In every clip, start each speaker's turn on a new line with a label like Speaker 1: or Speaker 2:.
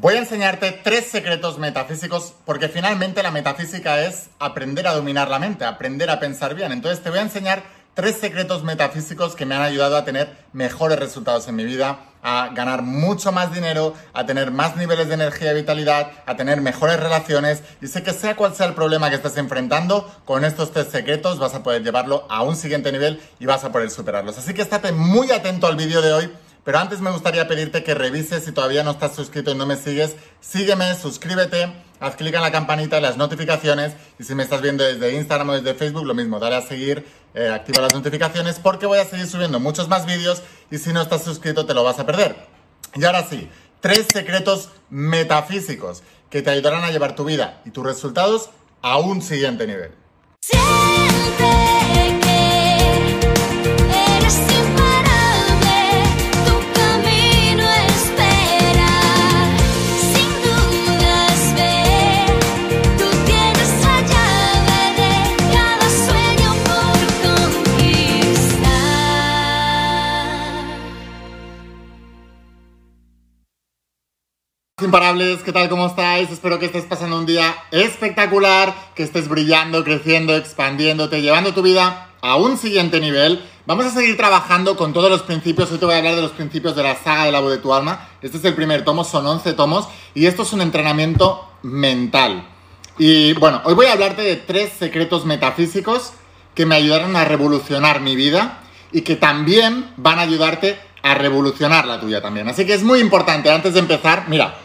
Speaker 1: Voy a enseñarte tres secretos metafísicos porque finalmente la metafísica es aprender a dominar la mente, aprender a pensar bien. Entonces te voy a enseñar tres secretos metafísicos que me han ayudado a tener mejores resultados en mi vida, a ganar mucho más dinero, a tener más niveles de energía y vitalidad, a tener mejores relaciones. Y sé que sea cual sea el problema que estés enfrentando, con estos tres secretos vas a poder llevarlo a un siguiente nivel y vas a poder superarlos. Así que estate muy atento al vídeo de hoy pero antes me gustaría pedirte que revises si todavía no estás suscrito y no me sigues. Sígueme, suscríbete, haz clic en la campanita y las notificaciones. Y si me estás viendo desde Instagram o desde Facebook, lo mismo, dale a seguir, eh, activa las notificaciones porque voy a seguir subiendo muchos más vídeos y si no estás suscrito te lo vas a perder. Y ahora sí, tres secretos metafísicos que te ayudarán a llevar tu vida y tus resultados a un siguiente nivel. Imparables, ¿qué tal? ¿Cómo estáis? Espero que estés pasando un día espectacular, que estés brillando, creciendo, expandiéndote, llevando tu vida a un siguiente nivel. Vamos a seguir trabajando con todos los principios. Hoy te voy a hablar de los principios de la saga de la voz de tu alma. Este es el primer tomo, son 11 tomos y esto es un entrenamiento mental. Y bueno, hoy voy a hablarte de tres secretos metafísicos que me ayudaron a revolucionar mi vida y que también van a ayudarte a revolucionar la tuya también. Así que es muy importante, antes de empezar, mira,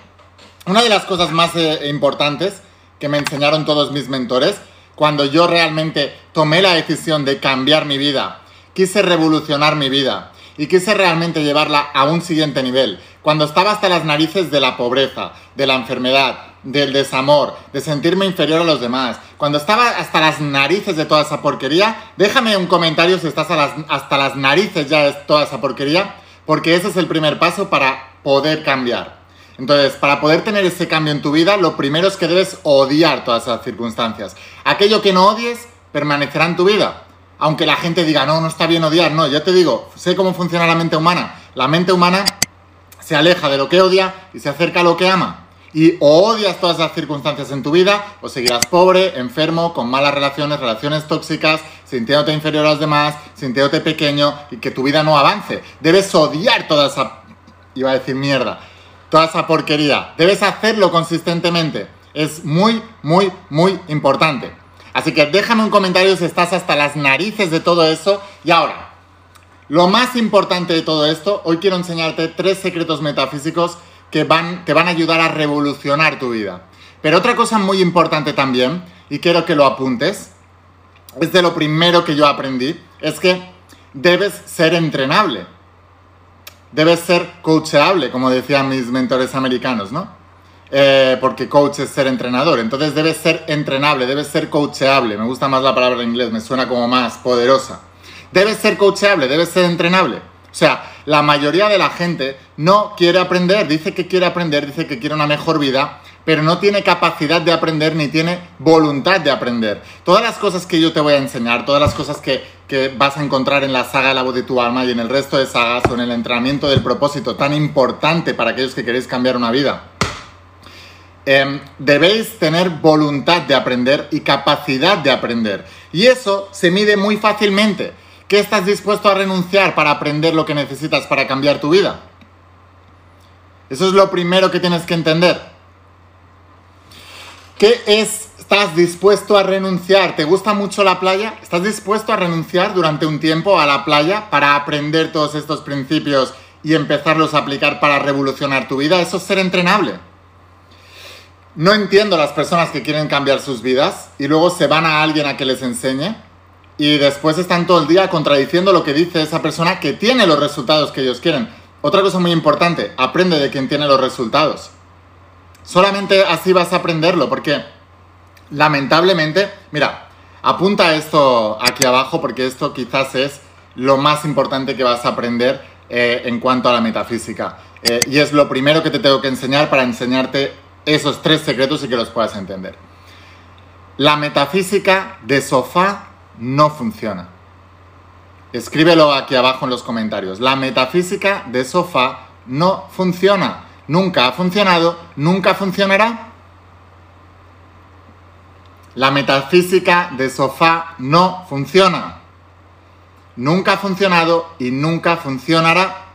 Speaker 1: una de las cosas más eh, importantes que me enseñaron todos mis mentores, cuando yo realmente tomé la decisión de cambiar mi vida, quise revolucionar mi vida y quise realmente llevarla a un siguiente nivel, cuando estaba hasta las narices de la pobreza, de la enfermedad, del desamor, de sentirme inferior a los demás, cuando estaba hasta las narices de toda esa porquería, déjame un comentario si estás hasta las narices ya de toda esa porquería, porque ese es el primer paso para poder cambiar. Entonces, para poder tener ese cambio en tu vida, lo primero es que debes odiar todas esas circunstancias. Aquello que no odies permanecerá en tu vida. Aunque la gente diga, no, no está bien odiar, no, yo te digo, sé cómo funciona la mente humana. La mente humana se aleja de lo que odia y se acerca a lo que ama. Y o odias todas esas circunstancias en tu vida, o seguirás pobre, enfermo, con malas relaciones, relaciones tóxicas, sintiéndote inferior a los demás, sintiéndote pequeño y que tu vida no avance. Debes odiar toda esa, iba a decir mierda, toda esa porquería. Debes hacerlo consistentemente. Es muy, muy, muy importante. Así que déjame un comentario si estás hasta las narices de todo eso. Y ahora, lo más importante de todo esto, hoy quiero enseñarte tres secretos metafísicos que van, te van a ayudar a revolucionar tu vida. Pero otra cosa muy importante también, y quiero que lo apuntes, es de lo primero que yo aprendí, es que debes ser entrenable debes ser coachable, como decían mis mentores americanos, ¿no? Eh, porque coach es ser entrenador, entonces debes ser entrenable, debes ser coachable, me gusta más la palabra en inglés, me suena como más poderosa. Debes ser coachable, debes ser entrenable. O sea, la mayoría de la gente no quiere aprender, dice que quiere aprender, dice que quiere una mejor vida, pero no tiene capacidad de aprender ni tiene voluntad de aprender. Todas las cosas que yo te voy a enseñar, todas las cosas que, vas a encontrar en la saga La voz de tu alma y en el resto de sagas o en el entrenamiento del propósito tan importante para aquellos que queréis cambiar una vida, em, debéis tener voluntad de aprender y capacidad de aprender. Y eso se mide muy fácilmente. ¿Qué estás dispuesto a renunciar para aprender lo que necesitas para cambiar tu vida? Eso es lo primero que tienes que entender. ¿Qué es, estás dispuesto a renunciar? ¿Te gusta mucho la playa? ¿Estás dispuesto a renunciar durante un tiempo a la playa para aprender todos estos principios y empezarlos a aplicar para revolucionar tu vida? Eso es ser entrenable. No entiendo las personas que quieren cambiar sus vidas y luego se van a alguien a que les enseñe y después están todo el día contradiciendo lo que dice esa persona que tiene los resultados que ellos quieren. Otra cosa muy importante, aprende de quien tiene los resultados. Solamente así vas a aprenderlo, porque lamentablemente, mira, apunta esto aquí abajo porque esto quizás es lo más importante que vas a aprender eh, en cuanto a la metafísica. Eh, y es lo primero que te tengo que enseñar para enseñarte esos tres secretos y que los puedas entender. La metafísica de sofá no funciona. Escríbelo aquí abajo en los comentarios. La metafísica de sofá no funciona. Nunca ha funcionado, nunca funcionará. La metafísica de sofá no funciona. Nunca ha funcionado y nunca funcionará.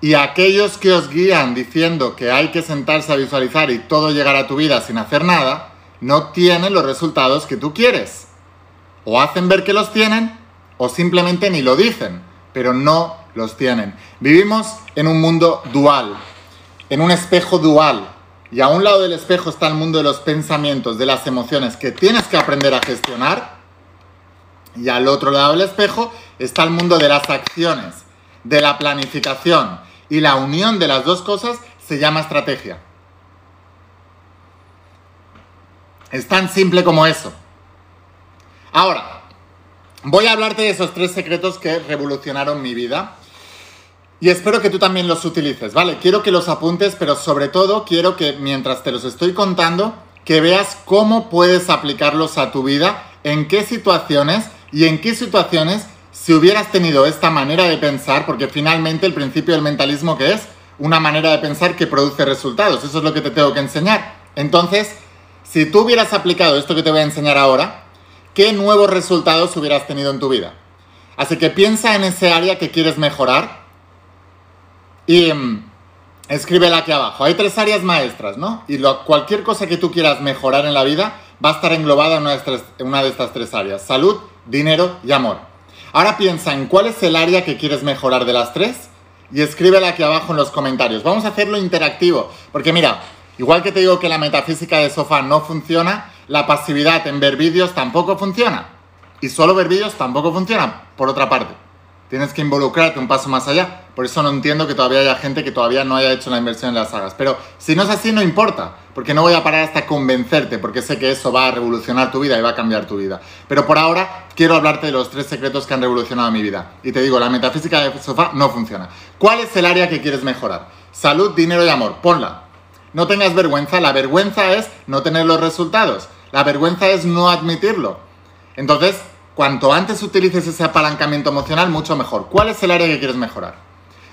Speaker 1: Y aquellos que os guían diciendo que hay que sentarse a visualizar y todo llegar a tu vida sin hacer nada, no tienen los resultados que tú quieres. O hacen ver que los tienen o simplemente ni lo dicen, pero no los tienen. Vivimos en un mundo dual, en un espejo dual. Y a un lado del espejo está el mundo de los pensamientos, de las emociones que tienes que aprender a gestionar. Y al otro lado del espejo está el mundo de las acciones, de la planificación. Y la unión de las dos cosas se llama estrategia. Es tan simple como eso. Ahora, voy a hablarte de esos tres secretos que revolucionaron mi vida y espero que tú también los utilices, ¿vale? Quiero que los apuntes, pero sobre todo quiero que mientras te los estoy contando, que veas cómo puedes aplicarlos a tu vida, en qué situaciones y en qué situaciones si hubieras tenido esta manera de pensar, porque finalmente el principio del mentalismo que es una manera de pensar que produce resultados, eso es lo que te tengo que enseñar. Entonces, si tú hubieras aplicado esto que te voy a enseñar ahora, ¿qué nuevos resultados hubieras tenido en tu vida? Así que piensa en ese área que quieres mejorar y mm, escríbela aquí abajo. Hay tres áreas maestras, ¿no? Y cualquier cosa que tú quieras mejorar en la vida va a estar englobada en una, de estas tres áreas. Salud, dinero y amor. Ahora piensa en cuál es el área que quieres mejorar de las tres y escríbela aquí abajo en los comentarios. Vamos a hacerlo interactivo, porque mira, igual que te digo que la metafísica de sofá no funciona, la pasividad en ver vídeos tampoco funciona. Y solo ver vídeos tampoco funciona, por otra parte. Tienes que involucrarte un paso más allá. Por eso no entiendo que todavía haya gente que todavía no haya hecho la inversión en las sagas. Pero si no es así, no importa. Porque no voy a parar hasta convencerte, porque sé que eso va a revolucionar tu vida y va a cambiar tu vida. Pero por ahora quiero hablarte de los tres secretos que han revolucionado mi vida. Y te digo, la metafísica de sofá no funciona. ¿Cuál es el área que quieres mejorar? Salud, dinero y amor. Ponla. No tengas vergüenza. La vergüenza es no tener los resultados. La vergüenza es no admitirlo. Entonces, Cuanto antes utilices ese apalancamiento emocional, mucho mejor. ¿Cuál es el área que quieres mejorar?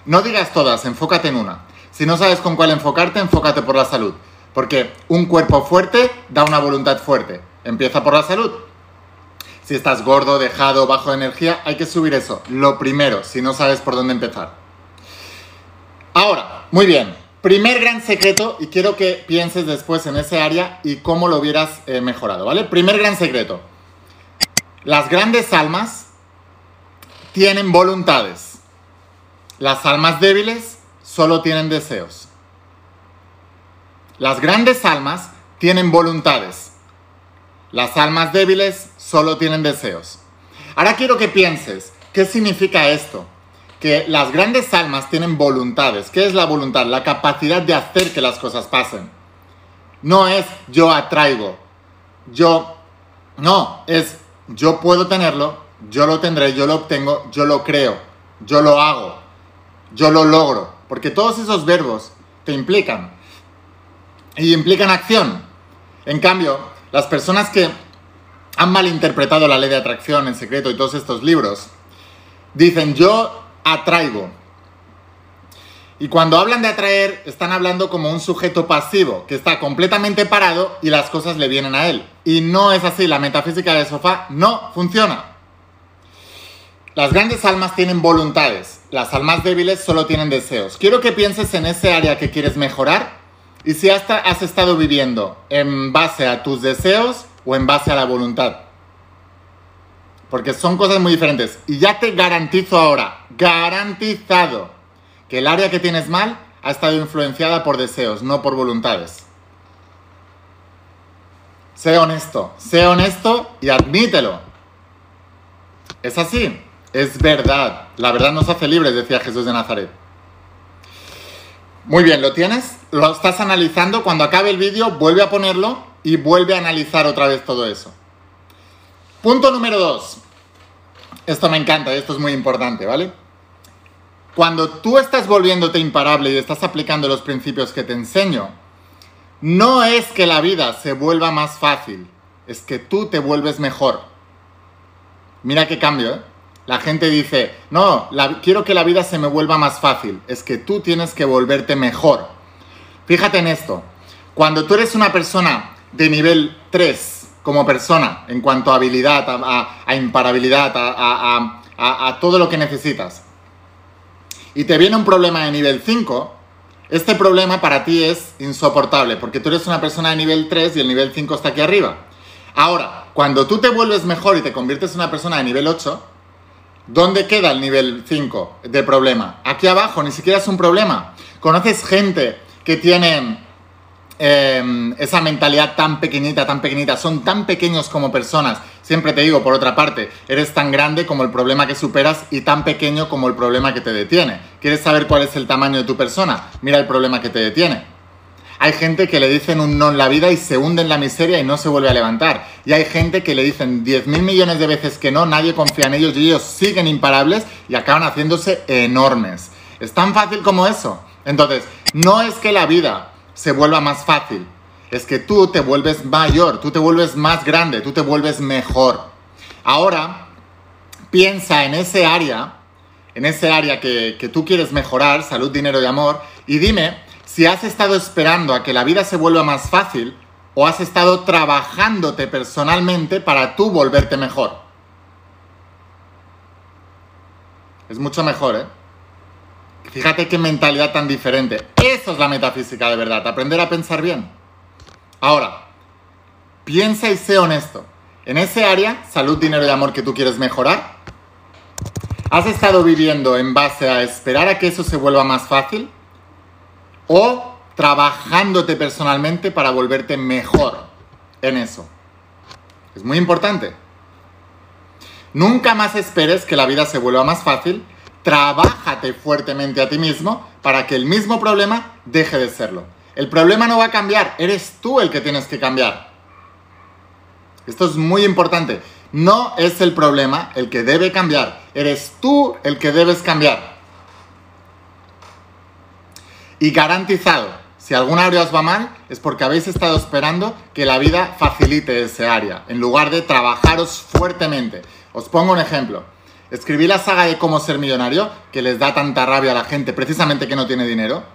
Speaker 1: No digas todas, enfócate en una. Si no sabes con cuál enfocarte, enfócate por la salud. Porque un cuerpo fuerte da una voluntad fuerte. Empieza por la salud. Si estás gordo, dejado, bajo de energía, hay que subir eso. Lo primero, si no sabes por dónde empezar. Ahora, muy bien. Primer gran secreto, y quiero que pienses después en ese área y cómo lo hubieras eh, mejorado, ¿vale? Primer gran secreto las grandes almas tienen voluntades. Las almas débiles solo tienen deseos. Las grandes almas tienen voluntades. Las almas débiles solo tienen deseos. Ahora quiero que pienses, ¿qué significa esto? Que las grandes almas tienen voluntades. ¿Qué es la voluntad? La capacidad de hacer que las cosas pasen. No es yo atraigo. Yo... No, es yo puedo tenerlo, yo lo tendré, yo lo obtengo, yo lo creo, yo lo hago, yo lo logro. Porque todos esos verbos te implican. Y implican acción. En cambio, las personas que han malinterpretado la ley de atracción en secreto y todos estos libros, dicen yo atraigo. Y cuando hablan de atraer, están hablando como un sujeto pasivo, que está completamente parado y las cosas le vienen a él. Y no es así, la metafísica del sofá no funciona. Las grandes almas tienen voluntades, las almas débiles solo tienen deseos. Quiero que pienses en ese área que quieres mejorar y si hasta has estado viviendo en base a tus deseos o en base a la voluntad. Porque son cosas muy diferentes. Y ya te garantizo ahora, garantizado, que el área que tienes mal ha estado influenciada por deseos, no por voluntades. Sé honesto, sé honesto y admítelo. Es así, es verdad. La verdad nos hace libres, decía Jesús de Nazaret. Muy bien, ¿lo tienes? Lo estás analizando. Cuando acabe el vídeo, vuelve a ponerlo y vuelve a analizar otra vez todo eso. Punto número dos. Esto me encanta, esto es muy importante, ¿vale? Cuando tú estás volviéndote imparable y estás aplicando los principios que te enseño, no es que la vida se vuelva más fácil, es que tú te vuelves mejor. Mira qué cambio, ¿eh? La gente dice, no, quiero que la vida se me vuelva más fácil, es que tú tienes que volverte mejor. Fíjate en esto. Cuando tú eres una persona de nivel 3 como persona, en cuanto a habilidad, a, imparabilidad, a, todo lo que necesitas, y te viene un problema de nivel 5, este problema para ti es insoportable, porque tú eres una persona de nivel 3 y el nivel 5 está aquí arriba. Ahora, cuando tú te vuelves mejor y te conviertes en una persona de nivel 8, ¿dónde queda el nivel 5 de problema? Aquí abajo, ni siquiera es un problema. Conoces gente que tiene em, esa mentalidad tan pequeñita, tan pequeñita, son tan pequeños como personas. Siempre te digo, por otra parte, eres tan grande como el problema que superas y tan pequeño como el problema que te detiene. ¿Quieres saber cuál es el tamaño de tu persona? Mira el problema que te detiene. Hay gente que le dicen un no en la vida y se hunde en la miseria y no se vuelve a levantar. Y hay gente que le dicen 10 mil millones de veces que no, nadie confía en ellos y ellos siguen imparables y acaban haciéndose enormes. Es tan fácil como eso. Entonces, no es que la vida se vuelva más fácil, es que tú te vuelves mayor, tú te vuelves más grande, tú te vuelves mejor. Ahora, piensa en ese área, en ese área que, que tú quieres mejorar, salud, dinero y amor, y dime si has estado esperando a que la vida se vuelva más fácil o has estado trabajándote personalmente para tú volverte mejor. Es mucho mejor, ¿eh? Fíjate qué mentalidad tan diferente. Eso es la metafísica de verdad, aprender a pensar bien. Ahora, piensa y sé honesto. En ese área, salud, dinero y amor que tú quieres mejorar, ¿has estado viviendo en base a esperar a que eso se vuelva más fácil? ¿O trabajándote personalmente para volverte mejor en eso? Es muy importante. Nunca más esperes que la vida se vuelva más fácil trabájate fuertemente a ti mismo para que el mismo problema deje de serlo. El problema no va a cambiar, eres tú el que tienes que cambiar. Esto es muy importante. No es el problema el que debe cambiar, eres tú el que debes cambiar. Y garantizado, si alguna área os va mal, es porque habéis estado esperando que la vida facilite ese área, en lugar de trabajaros fuertemente. Os pongo un ejemplo. Escribí la saga de cómo ser millonario, que les da tanta rabia a la gente, precisamente que no tiene dinero,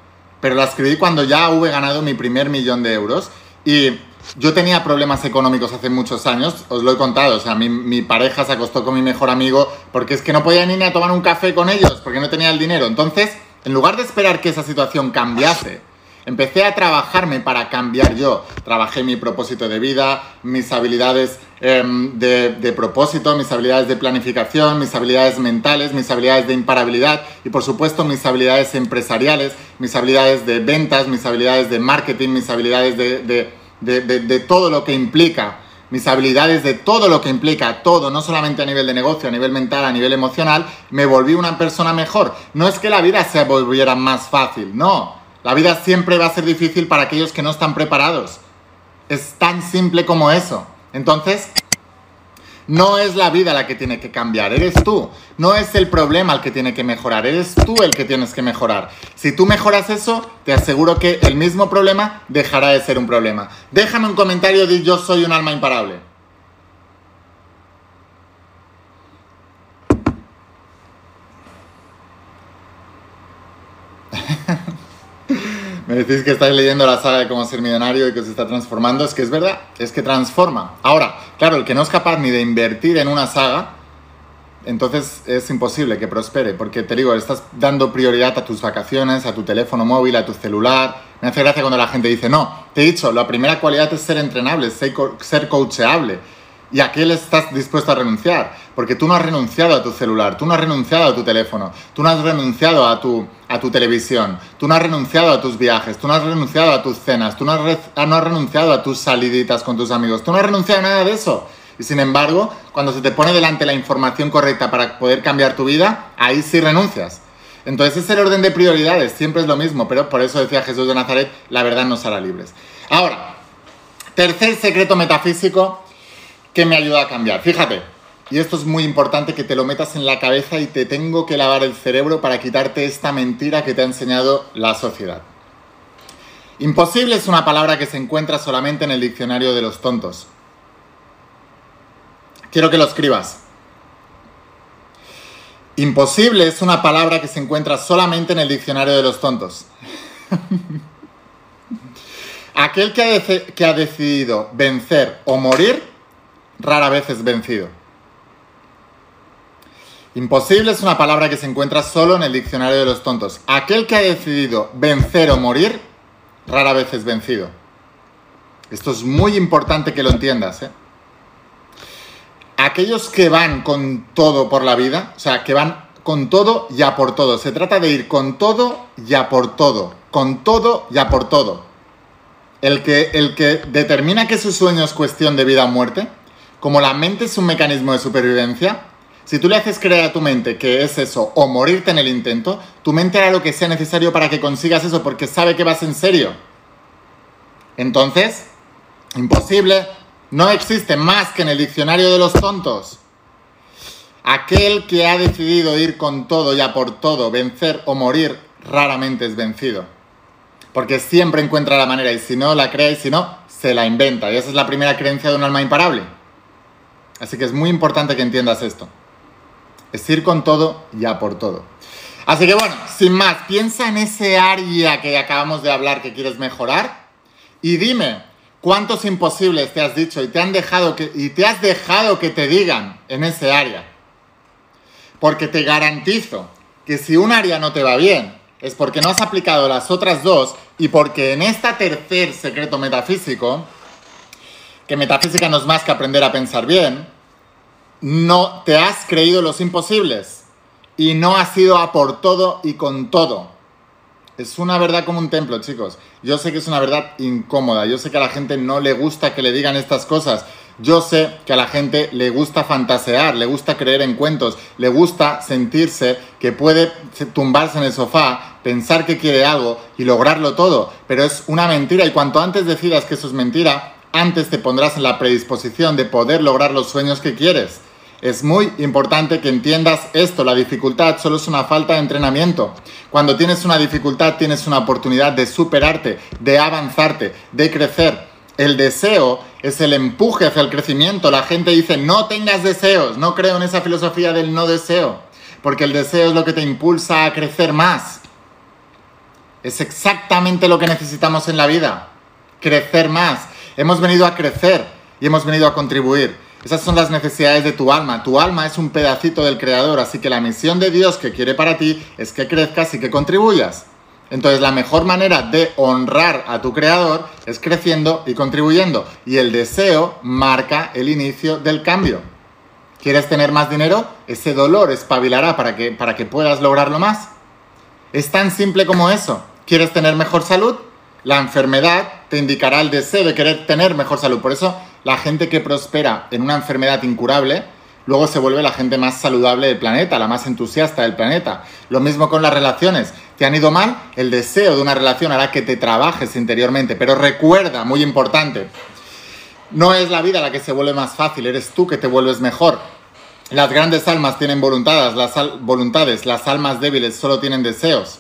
Speaker 1: pero la escribí cuando ya hube ganado mi primer millón de euros y yo tenía problemas económicos hace muchos años, os lo he contado, o sea, mi, mi, pareja se acostó con mi mejor amigo porque es que no podía ni a tomar un café con ellos, porque no tenía el dinero. Entonces, en lugar de esperar que esa situación cambiase, empecé a trabajarme para cambiar yo. Trabajé mi propósito de vida, mis habilidades em, de, propósito, mis habilidades de planificación, mis habilidades mentales, mis habilidades de imparabilidad y por supuesto mis habilidades empresariales, mis habilidades de ventas, mis habilidades de marketing, mis habilidades de, de todo lo que implica mis habilidades de todo lo que implica todo, no solamente a nivel de negocio, a nivel mental, a nivel emocional, me volví una persona mejor. No es que la vida se volviera más fácil, no. La vida siempre va a ser difícil para aquellos que no están preparados. Es tan simple como eso. Entonces, no es la vida la que tiene que cambiar, eres tú. No es el problema el que tiene que mejorar, eres tú el que tienes que mejorar. Si tú mejoras eso, te aseguro que el mismo problema dejará de ser un problema. Déjame un comentario de yo soy un alma imparable. Me decís que estáis leyendo la saga de cómo ser millonario y que se está transformando. Es que es verdad, es que transforma. Ahora, claro, el que no es capaz ni de invertir en una saga, entonces es imposible que prospere. Porque te digo, estás dando prioridad a tus vacaciones, a tu teléfono móvil, a tu celular. Me hace gracia cuando la gente dice, no, te he dicho, la primera cualidad es ser entrenable, ser coachable ¿Y a qué le estás dispuesto a renunciar? Porque tú no has renunciado a tu celular, tú no has renunciado a tu teléfono, tú no has renunciado a tu, a tu televisión, tú no has renunciado a tus viajes, tú no has renunciado a tus cenas, tú no has, ah, no has renunciado a tus saliditas con tus amigos, tú no has renunciado a nada de eso. Y sin embargo, cuando se te pone delante la información correcta para poder cambiar tu vida, ahí sí renuncias. Entonces es el orden de prioridades, siempre es lo mismo, pero por eso decía Jesús de Nazaret, la verdad nos hará libres. Ahora, tercer secreto metafísico que me ayuda a cambiar. Fíjate, y esto es muy importante que te lo metas en la cabeza y te tengo que lavar el cerebro para quitarte esta mentira que te ha enseñado la sociedad. Imposible es una palabra que se encuentra solamente en el diccionario de los tontos. Quiero que lo escribas. Imposible es una palabra que se encuentra solamente en el diccionario de los tontos. Aquel que ha, que ha decidido vencer o morir, rara vez es vencido. Imposible es una palabra que se encuentra solo en el diccionario de los tontos. Aquel que ha decidido vencer o morir, rara vez es vencido. Esto es muy importante que lo entiendas. ¿eh? Aquellos que van con todo por la vida, o sea, que van con todo y a por todo. Se trata de ir con todo y a por todo. Con todo y a por todo. El que, el que determina que su sueño es cuestión de vida o muerte, como la mente es un mecanismo de supervivencia, si tú le haces creer a tu mente que es eso o morirte en el intento, tu mente hará lo que sea necesario para que consigas eso porque sabe que vas en serio. Entonces, imposible, no existe más que en el diccionario de los tontos. Aquel que ha decidido ir con todo ya por todo, vencer o morir, raramente es vencido. Porque siempre encuentra la manera y si no la crea y si no, se la inventa. Y esa es la primera creencia de un alma imparable. Así que es muy importante que entiendas esto. Es ir con todo ya por todo. Así que bueno, sin más, piensa en ese área que acabamos de hablar que quieres mejorar y dime cuántos imposibles te has dicho y te han dejado que, y te has dejado que te digan en ese área. Porque te garantizo que si un área no te va bien, es porque no has aplicado las otras dos y porque en esta tercer secreto metafísico, que metafísica no es más que aprender a pensar bien, no te has creído los imposibles y no has ido a por todo y con todo. Es una verdad como un templo, chicos. Yo sé que es una verdad incómoda. Yo sé que a la gente no le gusta que le digan estas cosas. Yo sé que a la gente le gusta fantasear, le gusta creer en cuentos, le gusta sentirse que puede tumbarse en el sofá, pensar que quiere algo y lograrlo todo. Pero es una mentira y cuanto antes decidas que eso es mentira, antes te pondrás en la predisposición de poder lograr los sueños que quieres. Es muy importante que entiendas esto, la dificultad solo es una falta de entrenamiento. Cuando tienes una dificultad tienes una oportunidad de superarte, de avanzarte, de crecer. El deseo es el empuje hacia el crecimiento. La gente dice, no tengas deseos, no creo en esa filosofía del no deseo, porque el deseo es lo que te impulsa a crecer más. Es exactamente lo que necesitamos en la vida, crecer más. Hemos venido a crecer y hemos venido a contribuir. Esas son las necesidades de tu alma. Tu alma es un pedacito del Creador, así que la misión de Dios que quiere para ti es que crezcas y que contribuyas. Entonces la mejor manera de honrar a tu Creador es creciendo y contribuyendo. Y el deseo marca el inicio del cambio. ¿Quieres tener más dinero? Ese dolor espabilará para que, para que puedas lograrlo más. Es tan simple como eso. ¿Quieres tener mejor salud? La enfermedad te indicará el deseo de querer tener mejor salud. Por eso la gente que prospera en una enfermedad incurable, luego se vuelve la gente más saludable del planeta, la más entusiasta del planeta. Lo mismo con las relaciones. ¿Te han ido mal? El deseo de una relación hará que te trabajes interiormente. Pero recuerda, muy importante, no es la vida la que se vuelve más fácil, eres tú que te vuelves mejor. Las grandes almas tienen voluntades, las, voluntades, las almas débiles solo tienen deseos.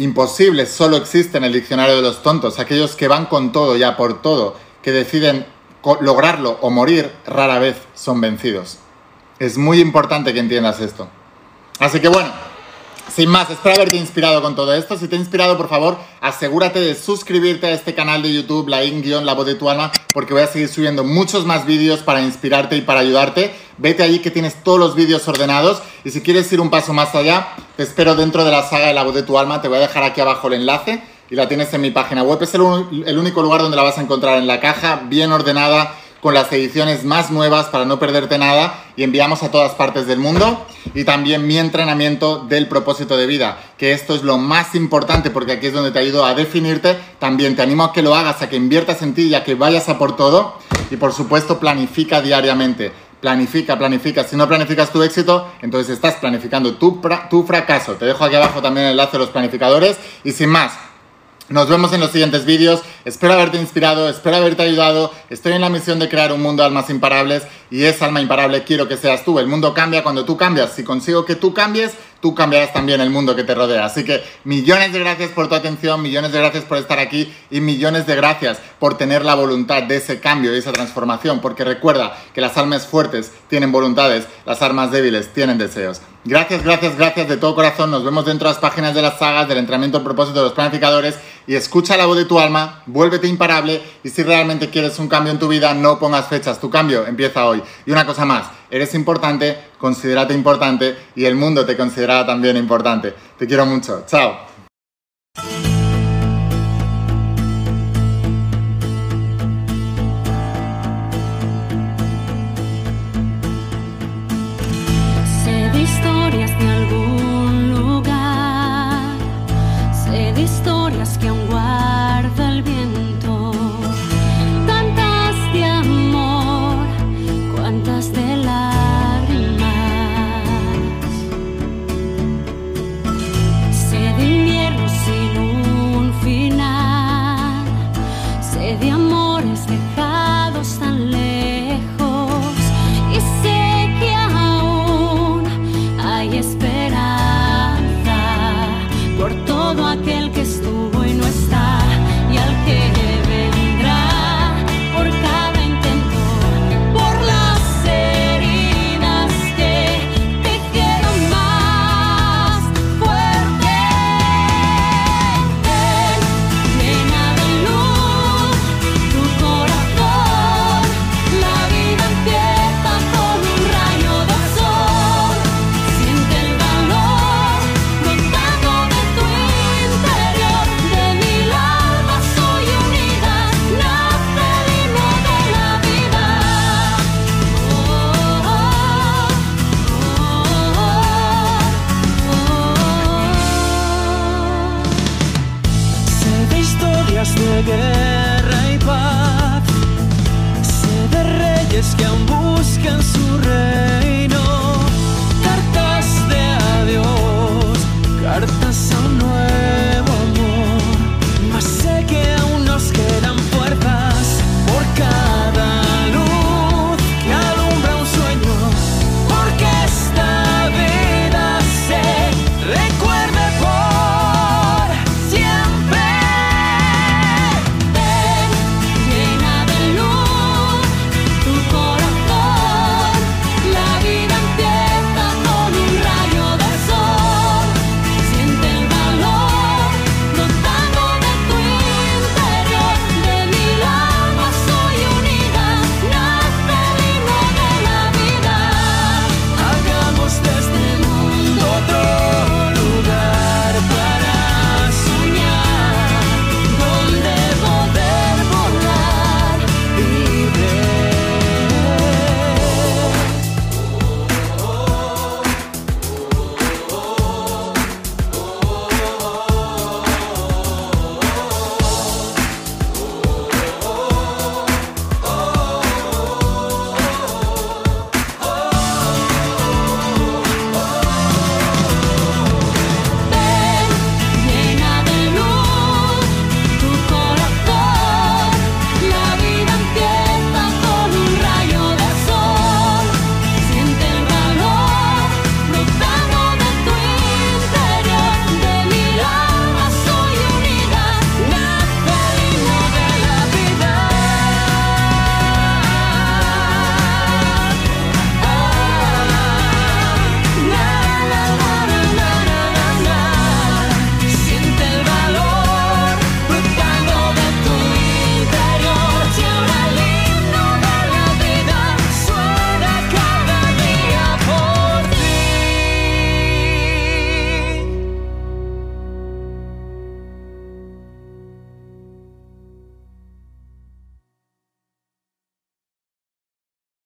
Speaker 1: Imposible solo existe en el diccionario de los tontos, aquellos que van con todo ya por todo que deciden lograrlo o morir rara vez son vencidos. Es muy importante que entiendas esto. Así que bueno, sin más, espero haberte inspirado con todo esto. Si te ha inspirado, por favor, asegúrate de suscribirte a este canal de YouTube, la in la voz de tu porque voy a seguir subiendo muchos más vídeos para inspirarte y para ayudarte. Vete allí que tienes todos los vídeos ordenados. Y si quieres ir un paso más allá, espero dentro de la saga de la voz de tu alma. Te voy a dejar aquí abajo el enlace y la tienes en mi página web. Es el, único lugar donde la vas a encontrar en la caja, bien ordenada, con las ediciones más nuevas para no perderte nada y enviamos a todas partes del mundo. Y también mi entrenamiento del propósito de vida, que esto es lo más importante porque aquí es donde te ayudo a definirte. También te animo a que lo hagas, a que inviertas en ti y a que vayas a por todo. Y por supuesto, planifica diariamente. Planifica, planifica. Si no planificas tu éxito, entonces estás planificando tu, tu fracaso. Te dejo aquí abajo también el enlace de los planificadores. Y sin más, nos vemos en los siguientes vídeos. Espero haberte inspirado, espero haberte ayudado. Estoy en la misión de crear un mundo de almas imparables y esa alma imparable quiero que seas tú. El mundo cambia cuando tú cambias. Si consigo que tú cambies, tú cambiarás también el mundo que te rodea. Así que millones de gracias por tu atención, millones de gracias por estar aquí y millones de gracias por tener la voluntad de ese cambio y esa transformación, porque recuerda que las almas fuertes tienen voluntades, las armas débiles tienen deseos. Gracias, gracias, gracias de todo corazón. Nos vemos dentro de las páginas de las sagas, del entrenamiento al propósito de los planificadores
Speaker 2: y escucha la voz de tu alma, vuélvete imparable y si realmente quieres un cambio en tu vida, no pongas fechas. Tu cambio empieza hoy. Y una cosa más. Eres importante, considérate importante y el mundo te considerará también importante. Te quiero mucho. Chao.